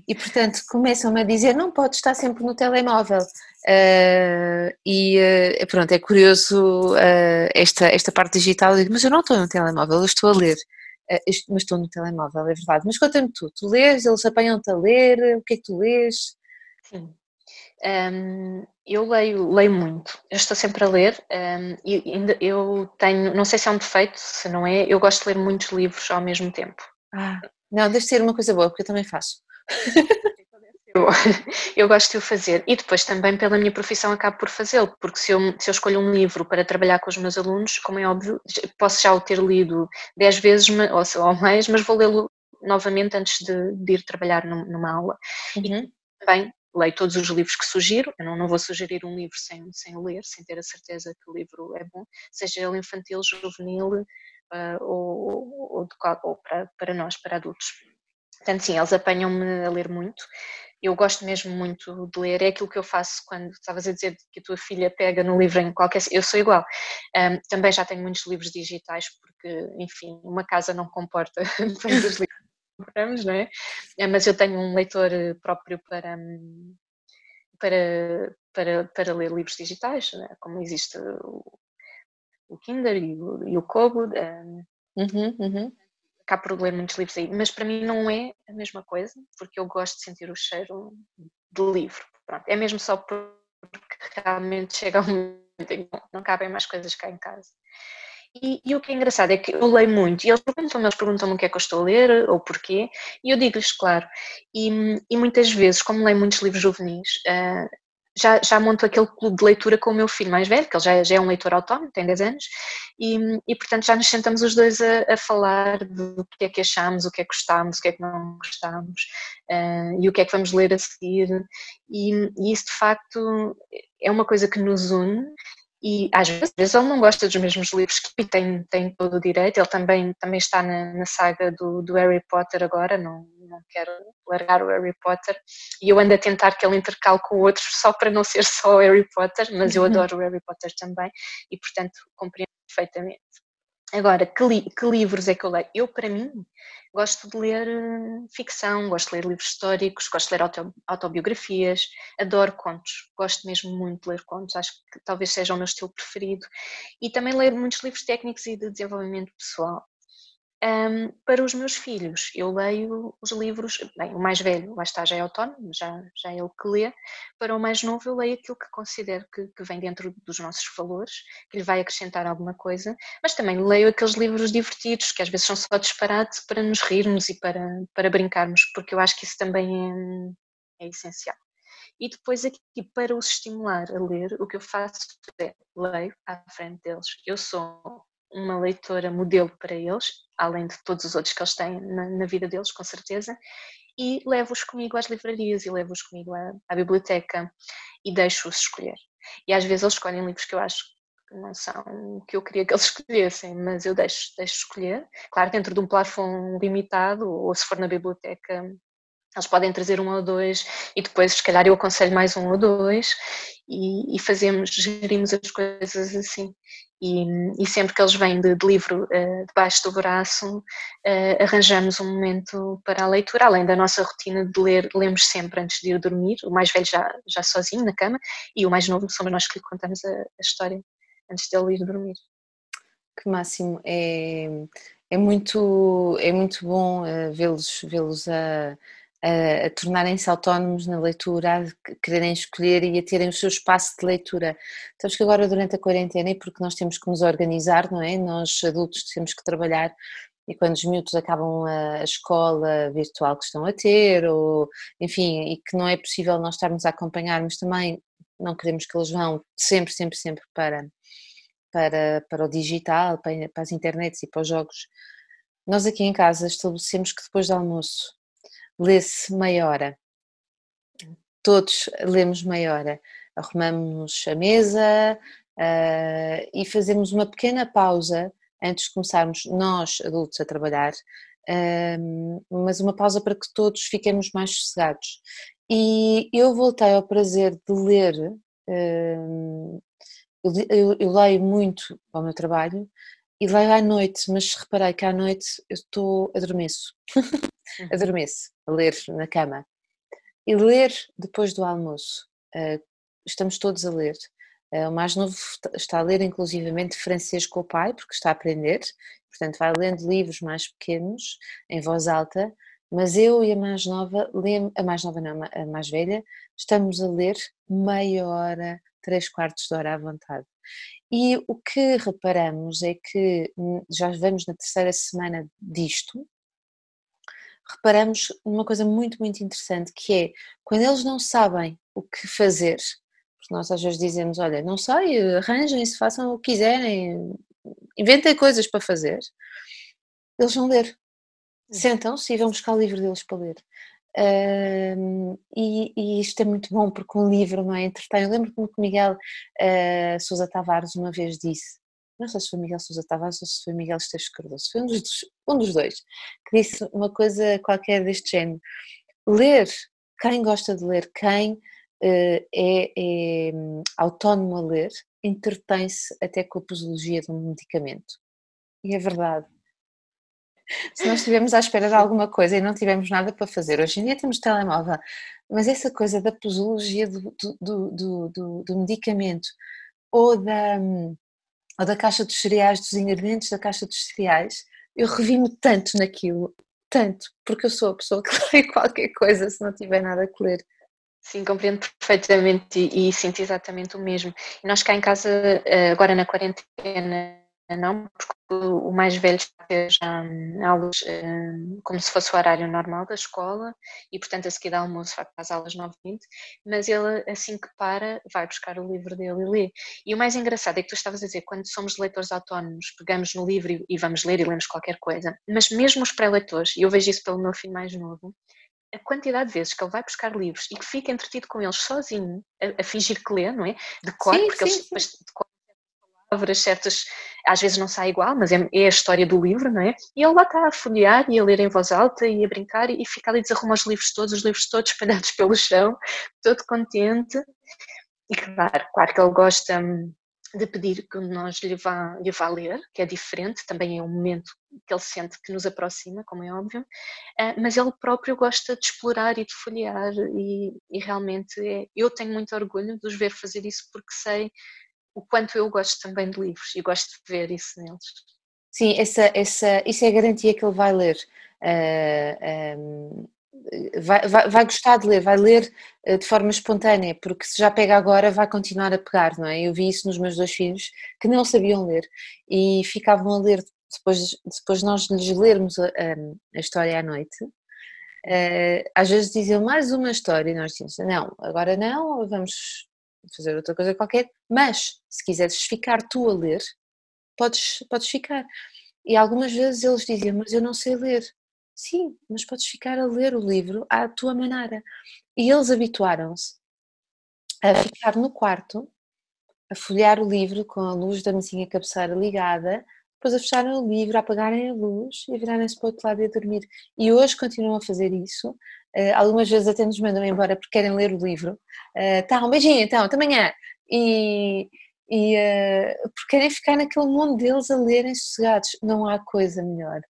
E portanto começam-me a dizer: não pode estar sempre no telemóvel. Uh, e uh, pronto, é curioso uh, esta, esta parte digital. Eu digo, mas eu não estou no telemóvel, eu estou a ler. mas estou no telemóvel, é verdade. Mas conta-me tu: tu lês, eles apanham-te a ler, o que é que tu lês? Sim. Um, eu leio, leio muito, eu estou sempre a ler um, e ainda eu tenho, não sei se é um defeito, se não é, eu gosto de ler muitos livros ao mesmo tempo. Ah, não, deve ser uma coisa boa, porque eu também faço. Eu, eu, gosto de o fazer e depois também pela minha profissão acabo por fazê-lo, porque se eu, se eu escolho um livro para trabalhar com os meus alunos, como é óbvio, posso já o ter lido dez vezes ou, ou mais, mas vou lê-lo novamente antes de, de, ir trabalhar numa aula. Uhum. E também leio todos os livros que sugiro, eu não, não vou sugerir um livro sem, sem ler, sem ter a certeza que o livro é bom, seja ele infantil, juvenil uh, ou, ou, ou para, para nós, para adultos. Portanto, sim, eles apanham-me a ler muito. Eu gosto mesmo muito de ler, é aquilo que eu faço quando estavas a dizer que a tua filha pega no livro em qualquer. Eu sou igual. Um, também já tenho muitos livros digitais, porque, enfim, uma casa não comporta tantos livros compramos, não é? é? Mas eu tenho um leitor próprio para, para, para, para ler livros digitais, é? como existe o, o Kindle e o, e o Kobo. Um, uhum, uhum cá por ler muitos livros aí, mas para mim não é a mesma coisa, porque eu gosto de sentir o cheiro do livro. Pronto, é mesmo só porque realmente chega um momento em que não cabem mais coisas cá em casa. E, e, o que é engraçado é que eu leio muito e eles perguntam-me, eles perguntam-me o que é que eu estou a ler ou porquê, e eu digo-lhes, claro. E, e, muitas vezes, como leio muitos livros juvenis, uh, já, já monto aquele clube de leitura com o meu filho mais velho, que ele já, já é um leitor autónomo, tem 10 anos, e, e portanto já nos sentamos os dois a, a, falar do que é que achamos, o que é que gostámos, o que é que não gostámos, uh, e o que é que vamos ler a seguir, e, e isso de facto é uma coisa que nos une e às vezes, ele não gosta dos mesmos livros que tem, tem todo o direito, ele também, também está na, na saga do, do, Harry Potter agora, não, não quero largar o Harry Potter, e eu ando a tentar que ele intercale com outros só para não ser só o Harry Potter, mas eu uhum. adoro o Harry Potter também, e portanto compreendo perfeitamente. Agora, que, li que, livros é que eu leio? Eu, para mim, gosto de ler uh, ficção, gosto de ler livros históricos, gosto de ler auto autobiografias, adoro contos, gosto mesmo muito de ler contos, acho que talvez seja o meu estilo preferido. E também ler muitos livros técnicos e de desenvolvimento pessoal. Um, para os meus filhos, eu leio os livros, bem, o mais velho, lá está, já é autónomo, já, já é ele que lê. Para o mais novo, eu leio aquilo que considero que, que, vem dentro dos nossos valores, que lhe vai acrescentar alguma coisa, mas também leio aqueles livros divertidos, que às vezes são só disparate para nos rirmos e para, para brincarmos, porque eu acho que isso também é, é essencial. E depois aqui, para os estimular a ler, o que eu faço é leio à frente deles. Eu sou uma leitora modelo para eles, além de todos os outros que eles têm na, na vida deles, com certeza, e levo-os comigo às livrarias e levo-os comigo à, à biblioteca e deixo-os escolher. E às vezes eles escolhem livros que eu acho que não são o que eu queria que eles escolhessem, mas eu deixo, deixo escolher. Claro, dentro de um plafond limitado, ou se for na biblioteca, eles podem trazer um ou dois e depois, se calhar, eu aconselho mais um ou dois e, e fazemos, gerimos as coisas assim. E, e, sempre que eles vêm de, de livro uh, debaixo do braço, uh, arranjamos um momento para a leitura, além da nossa rotina de ler, lemos sempre antes de ir dormir, o mais velho já, já sozinho na cama, e o mais novo somos nós que lhe contamos a, a história antes dele ir dormir. Que máximo, é, é, muito, é muito bom uh, vê-los vê a a, a tornarem-se autónomos na leitura, a quererem escolher e a terem o seu espaço de leitura. Sabes que agora durante a quarentena, e porque nós temos que nos organizar, não é? Nós adultos temos que trabalhar e quando os miúdos acabam a, escola virtual que estão a ter, ou enfim, e que não é possível nós estarmos a acompanhar, mas também não queremos que eles vão sempre, sempre, sempre para, para, para o digital, para, para as internets e para os jogos nós aqui em casa estabelecemos que depois do almoço lê-se meia hora. Todos lemos meia hora. Arrumamos a mesa uh, e fazemos uma pequena pausa antes de começarmos nós, adultos, a trabalhar, uh, mas uma pausa para que todos fiquemos mais sossegados. E eu voltei ao prazer de ler. Uh, eu, eu, eu, leio muito ao meu trabalho e leio à noite, mas reparei que à noite eu estou, adormeço, uhum. adormeço, ler na cama. E ler depois do almoço, uh, estamos todos a ler. Uh, o mais novo está a ler inclusivamente francês com o pai, porque está a aprender, portanto vai lendo livros mais pequenos, em voz alta, mas eu e a mais nova, a mais nova não, a mais velha, estamos a ler meia hora, três quartos de hora à vontade. E o que reparamos é que hum, já vamos na terceira semana disto, reparamos numa coisa muito, muito interessante que é quando eles não sabem o que fazer, porque nós às vezes dizemos, olha, não sei, arranjem-se, façam o que quiserem, inventem coisas para fazer, eles vão ler. Hum. Sentam-se e vão buscar o livro deles para ler. Uh, e, e, isto é muito bom porque um livro não é entretém. Eu lembro-me que o Miguel uh, Sousa Tavares uma vez disse, não sei se foi Miguel Sousa Tavares ou se foi Miguel Esteves Cardoso, foi um dos, um dos dois, que disse uma coisa qualquer deste género. Ler, quem gosta de ler, quem uh, é, é hum, autónomo a ler, entretém-se até com a posologia de um medicamento. E é verdade se nós estivermos à espera de alguma coisa e não tivermos nada para fazer, hoje em dia temos telemóvel, mas essa coisa da posologia do, do, do, do, do medicamento ou da, ou da caixa dos cereais, dos ingredientes da caixa dos cereais, eu revi-me tanto naquilo, tanto, porque eu sou a pessoa que lê qualquer coisa se não tiver nada a ler. Sim, compreendo perfeitamente e, e sinto exatamente o mesmo. E nós cá em casa, eh, agora na quarentena, não, porque o mais velho já hum, aulas hum, como se fosse o horário normal da escola e, portanto, a seguir ao almoço vai para as aulas 9h20, mas ele, assim que para, vai buscar o livro dele e lê. E o mais engraçado é que tu estavas a dizer, quando somos leitores autónomos, pegamos no livro e, vamos ler e lemos qualquer coisa, mas mesmo os pré-leitores, e eu vejo isso pelo meu filho mais novo, a quantidade de vezes que ele vai buscar livros e que fica entretido com eles sozinho, a, a fingir que lê, não é? De cor, sim, porque sim, eles depois cor palavras certas às vezes não sai igual, mas é, é, a história do livro, não é? E ele lá está a folhear e a ler em voz alta e a brincar e, fica ali a desarrumar os livros todos, os livros todos espalhados pelo chão, todo contente. E claro, claro que ele gosta hum, de pedir que nós lhe vá, lhe vá ler, que é diferente, também é um momento que ele sente que nos aproxima, como é óbvio, uh, mas ele próprio gosta de explorar e de folhear e, e realmente é, eu tenho muito orgulho de os ver fazer isso porque sei o quanto eu gosto também de livros e gosto de ver isso neles. Sim, essa, essa, isso é a garantia que ele vai ler. Uh, ah, um, vai, vai, vai, gostar de ler, vai ler uh, de forma espontânea, porque se já pega agora vai continuar a pegar, não é? Eu vi isso nos meus dois filhos que não sabiam ler e ficavam a ler depois, depois nós lhes lermos a, a história à noite. Uh, às vezes diziam mais uma história e nós dizíamos, não, agora não, vamos fazer outra coisa qualquer, mas se quiseres ficar tu a ler, podes, podes ficar. E algumas vezes eles diziam, mas eu não sei ler. Sim, mas podes ficar a ler o livro à tua maneira. E eles habituaram-se a ficar no quarto, a folhear o livro com a luz da mesinha cabeceira ligada, depois a fecharem o livro, a apagarem a luz e a virarem-se para o outro lado e a dormir. E hoje continuam a fazer isso Uh, algumas vezes até nos mandam embora porque querem ler o livro. Uh, tá, um beijinho então, até amanhã. E, e uh, porque querem ficar naquele mundo deles a lerem sossegados. Não há coisa melhor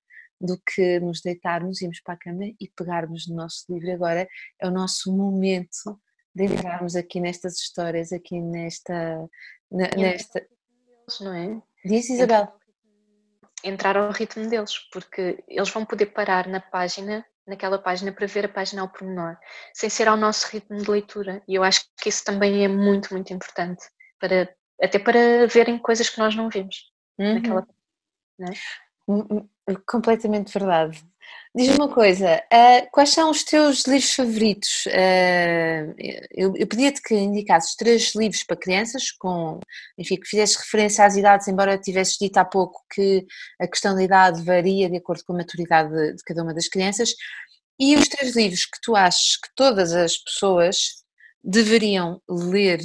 do que nos deitarmos, irmos para a cama e pegarmos no nosso livro. Agora é o nosso momento de entrarmos aqui nestas histórias, aqui nesta. Na, nesta... Não é? Diz Isabel. Entrar ao ritmo deles, porque eles vão poder parar na página naquela página para ver a página ao pormenor, sem ser ao nosso ritmo de leitura. E eu acho que isso também é muito, muito importante, para, até para verem coisas que nós não vimos uhum. naquela é? Completamente verdade. Diz uma coisa, uh, quais são os teus livros favoritos? Uh, eu, eu pedia-te que indicasses três livros para crianças, com, enfim, que fizesses referência às idades, embora tivesses dito há pouco que a questão da idade varia de acordo com a maturidade de, de cada uma das crianças, e os três livros que tu achas que todas as pessoas deveriam ler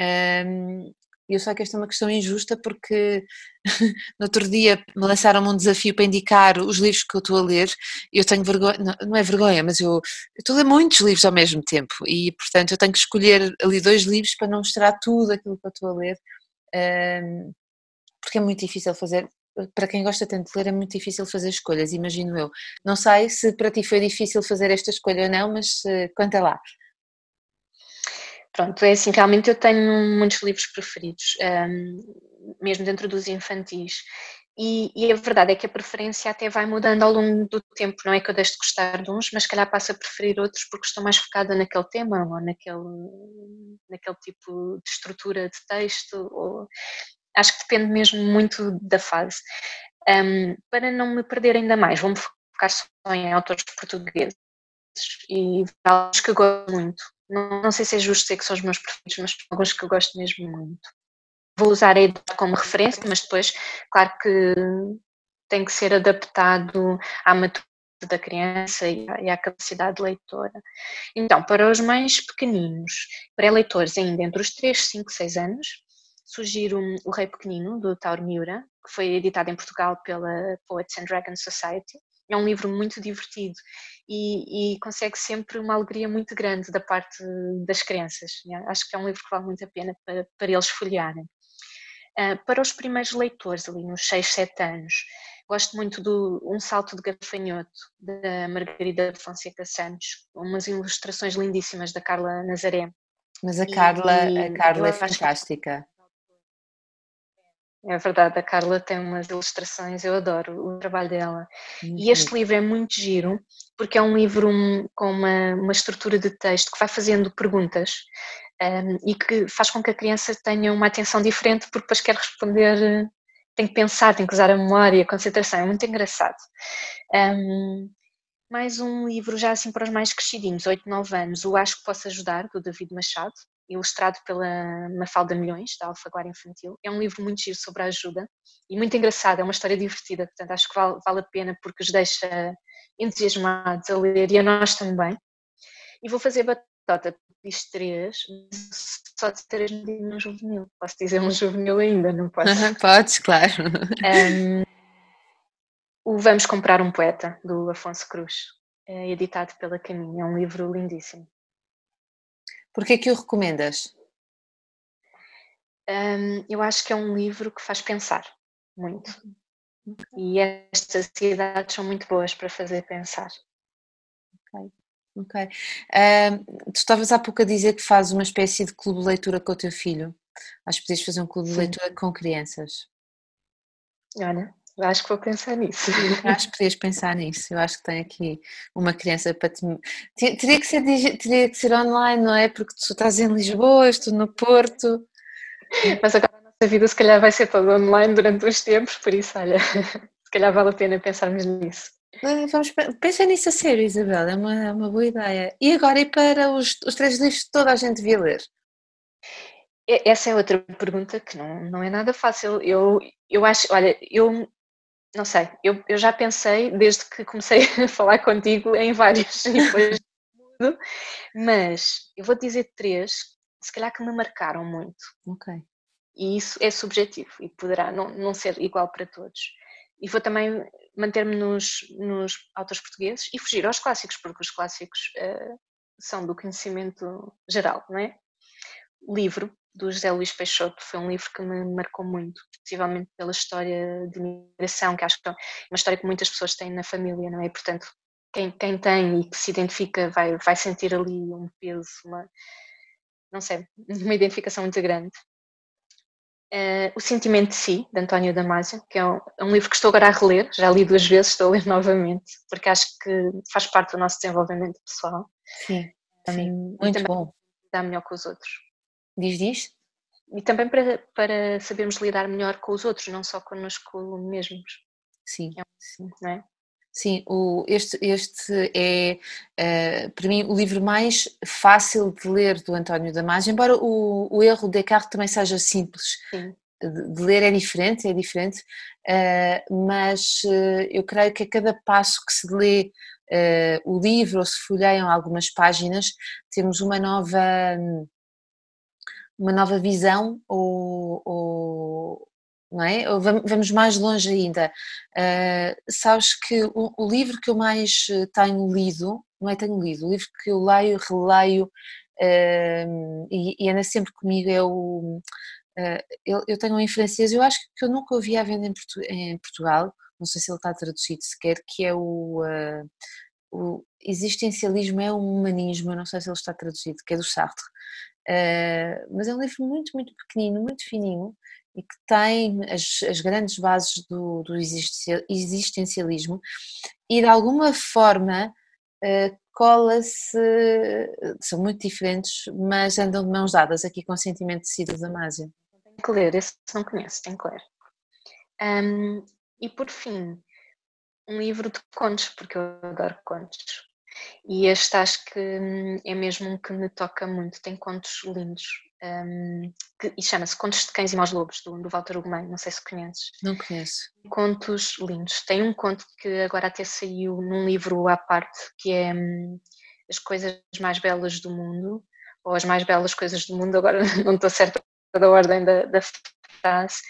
um, e eu sei que esta é uma questão injusta porque no outro dia me lançaram um desafio para indicar os livros que eu estou a ler eu tenho vergonha, não, é vergonha, mas eu, eu, estou a ler muitos livros ao mesmo tempo e portanto eu tenho que escolher ali dois livros para não mostrar tudo aquilo que eu estou a ler um, porque é muito difícil fazer, para quem gosta tanto de ler é muito difícil fazer escolhas, imagino eu. Não sei se para ti foi difícil fazer esta escolha ou não, mas uh, conta lá. Pronto, é assim, realmente eu tenho muitos livros preferidos, um, mesmo dentro dos infantis. E, e, a verdade é que a preferência até vai mudando ao longo do tempo, não é que eu deixe de gostar de uns, mas calhar passo a preferir outros porque estou mais focada naquele tema ou naquele, naquele tipo de estrutura de texto. Ou, acho que depende mesmo muito da fase. Um, para não me perder ainda mais, vou-me focar só em autores portugueses e alguns que gosto muito. Não, sei se é justo dizer que são os meus preferidos, mas alguns que eu gosto mesmo muito. Vou usar a idade como referência, mas depois, claro que tem que ser adaptado à maturidade da criança e à, e à capacidade leitora. Então, para os mais pequeninos, pré-leitores ainda entre os 3, 5, 6 anos, sugiro O Rei Pequenino, do Tauro Miura, que foi editado em Portugal pela Poets and Dragons Society. É um livro muito divertido e, e, consegue sempre uma alegria muito grande da parte das crianças. Né? Acho que é um livro que vale muito a pena para, para eles folhearem. Uh, para os primeiros leitores, ali nos 6, 7 anos, gosto muito do Um Salto de Gafanhoto, da Margarida Fonseca Santos, umas ilustrações lindíssimas da Carla Nazaré. Mas a Carla, e, a Carla é fantástica. É verdade, a Carla tem umas ilustrações, eu adoro o trabalho dela. Uhum. E este livro é muito giro, porque é um livro com uma, uma estrutura de texto que vai fazendo perguntas um, e que faz com que a criança tenha uma atenção diferente, porque depois quer responder, tem que pensar, tem que usar a memória, a concentração, é muito engraçado. Um, mais um livro já assim para os mais crescidinhos, 8, 9 anos, o Acho que Posso Ajudar, do David Machado ilustrado pela Mafalda Milhões, da Alfaguara Infantil. É um livro muito giro sobre a ajuda e muito engraçado, é uma história divertida, portanto acho que vale, vale a pena porque os deixa entusiasmados a ler e a nós também. E vou fazer batota, diz três, só de três no juvenil. Posso dizer um juvenil ainda, não posso? Podes, claro. Um, o Vamos Comprar um Poeta, do Afonso Cruz, é editado pela Caminho, é um livro lindíssimo. Porquê que o recomendas? Um, eu acho que é um livro que faz pensar muito. E estas idades são muito boas para fazer pensar. Ok. Um, tu estavas há pouco a dizer que fazes uma espécie de clube de leitura com o teu filho. Acho que podias fazer um clube Sim. de leitura com crianças. Olha, acho que vou pensar nisso. Acho que podias pensar nisso. Eu acho que tem aqui uma criança para te. Teria que ser, teria que ser online, não é? Porque tu estás em Lisboa, estou no Porto. Mas agora a nossa vida se calhar vai ser toda online durante uns tempos, por isso, olha, se calhar vale a pena pensarmos nisso. Vamos pensar nisso a sério, Isabel, é uma, é uma boa ideia. E agora, e para os, os três livros que toda a gente devia ler? Essa é outra pergunta que não, não é nada fácil. Eu, eu acho, olha, eu não sei, eu, eu já pensei desde que comecei a falar contigo em vários e depois mas eu vou dizer três, se calhar que me marcaram muito. Ok. E isso é subjetivo e poderá não, não ser igual para todos. E vou também manter-me nos, nos autores portugueses e fugir aos clássicos, porque os clássicos uh, são do conhecimento geral, não é? Livro, do José Luís Peixoto foi um livro que me marcou muito, possivelmente pela história de migração, que acho que é uma história que muitas pessoas têm na família, não é? E, portanto, quem, quem tem e que se identifica vai, vai sentir ali um peso, uma, não sei, uma identificação muito grande. Uh, o Sentimento de Si, de António Damasio, que é um, é um, livro que estou agora a reler, já li duas vezes, estou a ler novamente, porque acho que faz parte do nosso desenvolvimento pessoal. Sim, sim muito bom. Dá melhor com os outros. Diz, diz. E também para, para sabermos lidar melhor com os outros, não só connosco mesmos. Sim, é, sim. Não é? Sim, o, este, este é, uh, para mim, o livro mais fácil de ler do António Damasio, embora o, o erro de Descartes também seja simples. De, de, ler é diferente, é diferente, uh, mas uh, eu creio que a cada passo que se lê o livro ou se folheiam algumas páginas, temos uma nova, uma nova visão ou, ou não é? Vamos mais longe ainda. Uh, sabes que o, o, livro que eu mais eh, tenho lido, não é tenho lido, o livro que eu leio, releio uh, e, e, anda sempre comigo é o. Uh, eu, eu, tenho um em francês, eu acho que eu nunca ouvi à venda em, Portu, em, Portugal, não sei se ele está traduzido sequer, que é o, o Existencialismo é um Humanismo, eu não sei se ele está traduzido, que é do Sartre. Mas é um livro muito, muito pequenino, muito fininho, e que tem as, as grandes bases do, do, existencialismo e de alguma forma uh, cola-se, são muito diferentes, mas andam de mãos dadas aqui com o sentimento de Ciro Damasio. Tenho que ler, esse não conheço, tenho que ler. Um, e por fim, um livro de contos, porque eu adoro contos. E este acho que hum, é mesmo um que me toca muito, tem contos lindos um, que, e chama-se Contos de Cães e Maus Lobos, do, do Walter Ugumem, não sei se conheces. Não conheço. Contos lindos. Tem um conto que agora até saiu num livro à parte, que é um, As Coisas Mais Belas do Mundo, ou As Mais Belas Coisas do Mundo, agora não estou certa da ordem da, da frase,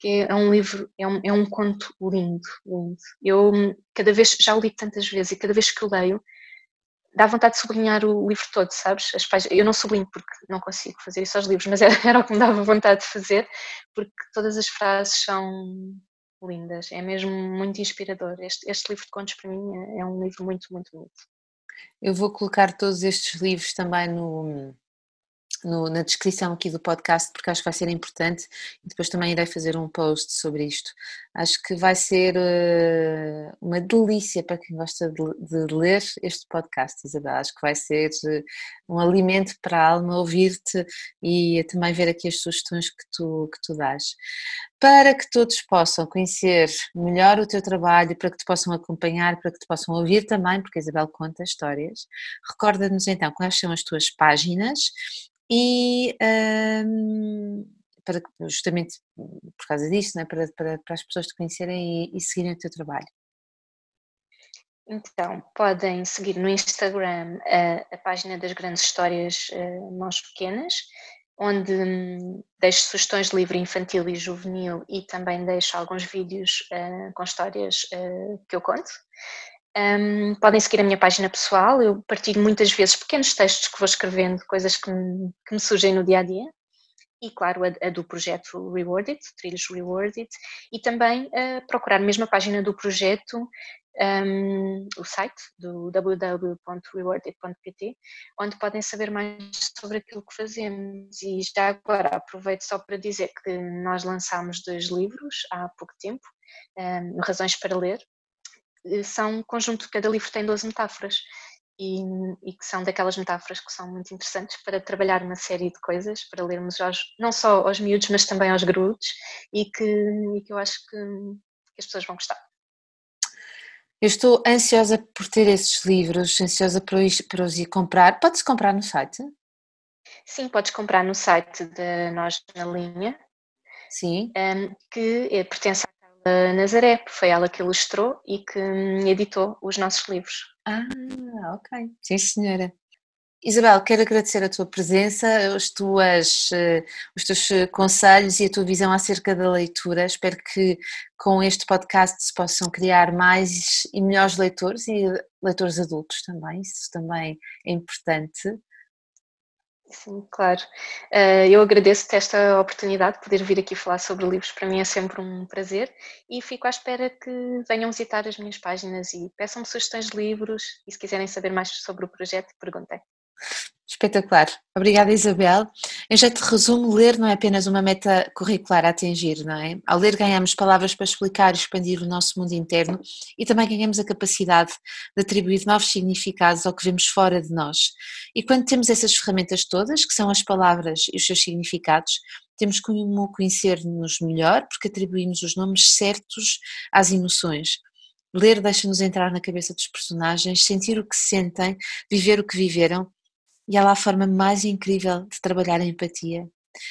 que é um livro, é um, é um conto lindo, lindo. Eu cada vez, já o li tantas vezes e cada vez que o leio, dá vontade de sublinhar o livro todo, sabes? As páginas, eu não sublinho porque não consigo fazer isso aos livros, mas era, era o que me dava vontade de fazer, porque todas as frases são lindas, é mesmo muito inspirador. Este, este livro de contos para mim é, é um livro muito, muito bonito. Eu vou colocar todos estes livros também no, no, na descrição aqui do podcast, porque acho que vai ser importante e depois também irei fazer um post sobre isto. Acho que vai ser uh, uma delícia para quem gosta de, de, ler este podcast, Isabel. Acho que vai ser uh, um alimento para a alma ouvir-te e também ver aqui as sugestões que tu, que tu dás. Para que todos possam conhecer melhor o teu trabalho, para que te possam acompanhar, para que te possam ouvir também, porque a Isabel conta histórias, recorda-nos então quais são as tuas páginas e um, para, justamente por causa disso, é? para, para, para, as pessoas te conhecerem e, e seguirem o teu trabalho. Então, podem seguir no Instagram a, a página das grandes histórias uh, mãos pequenas, onde um, deixo sugestões de livro infantil e juvenil e também deixo alguns vídeos uh, com histórias uh, que eu conto. Um, podem seguir a minha página pessoal, eu partilho muitas vezes pequenos textos que vou escrevendo, coisas que me, que me surgem no dia a dia. E claro, a, a do projeto Rewarded, Trilhos Rewarded, e também uh, procurar mesmo a página do projeto, um, o site do www.rewarded.pt, onde podem saber mais sobre aquilo que fazemos. E já agora aproveito só para dizer que nós lançámos dois livros há pouco tempo, um, Razões para Ler, são um conjunto, cada livro tem 12 metáforas e, e, que são daquelas metáforas que são muito interessantes para trabalhar uma série de coisas, para lermos aos, não só aos miúdos, mas também aos grudos e que, e que eu acho que, que as pessoas vão gostar. Eu estou ansiosa por ter esses livros, ansiosa para os, para os ir comprar. Podes comprar no site? Sim, podes comprar no site da Nós na Linha. Sim. Ehm, que é, Nazaré, foi ela que ilustrou e que hum, editou os nossos livros. Ah, ok. Sim, senhora. Isabel, quero agradecer a tua presença, as tuas, eh, os teus eh, conselhos e a tua visão acerca da leitura. Espero que com este podcast se possam criar mais e melhores leitores e leitores adultos também, isso também é importante. Sim, claro. Uh, eu agradeço-te esta oportunidade de poder vir aqui falar sobre livros, para mim é sempre um prazer e fico à espera que venham visitar as minhas páginas e peçam-me sugestões de livros e se quiserem saber mais sobre o projeto, perguntem. Espetacular. Obrigada, Isabel. Em jeito de resumo, ler não é apenas uma meta curricular a atingir, não é? Ao ler, ganhamos palavras para explicar e expandir o nosso mundo interno e também ganhamos a capacidade de atribuir novos significados ao que vemos fora de nós. E quando temos essas ferramentas todas, que são as palavras e os seus significados, temos como conhecer-nos melhor porque atribuímos os nomes certos às emoções Ler deixa-nos entrar na cabeça dos personagens, sentir o que sentem, viver o que viveram, e há lá a forma mais incrível de trabalhar a empatia.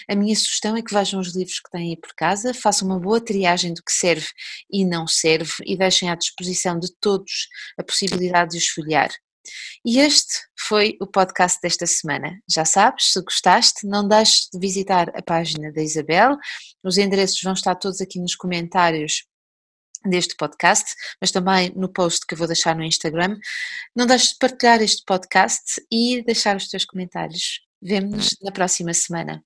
A minha sugestão é que vejam os livros que têm aí por casa, façam uma boa triagem do que serve e não serve e deixem à disposição de todos a possibilidade de os folhear. E este foi o podcast desta semana. Já sabes, se gostaste, não deixes de visitar a página da Isabel. Os endereços vão estar todos aqui nos comentários deste podcast, mas também no post que vou deixar no Instagram. Não deixes de partilhar este podcast e deixar os teus comentários. Vemo-nos na próxima semana.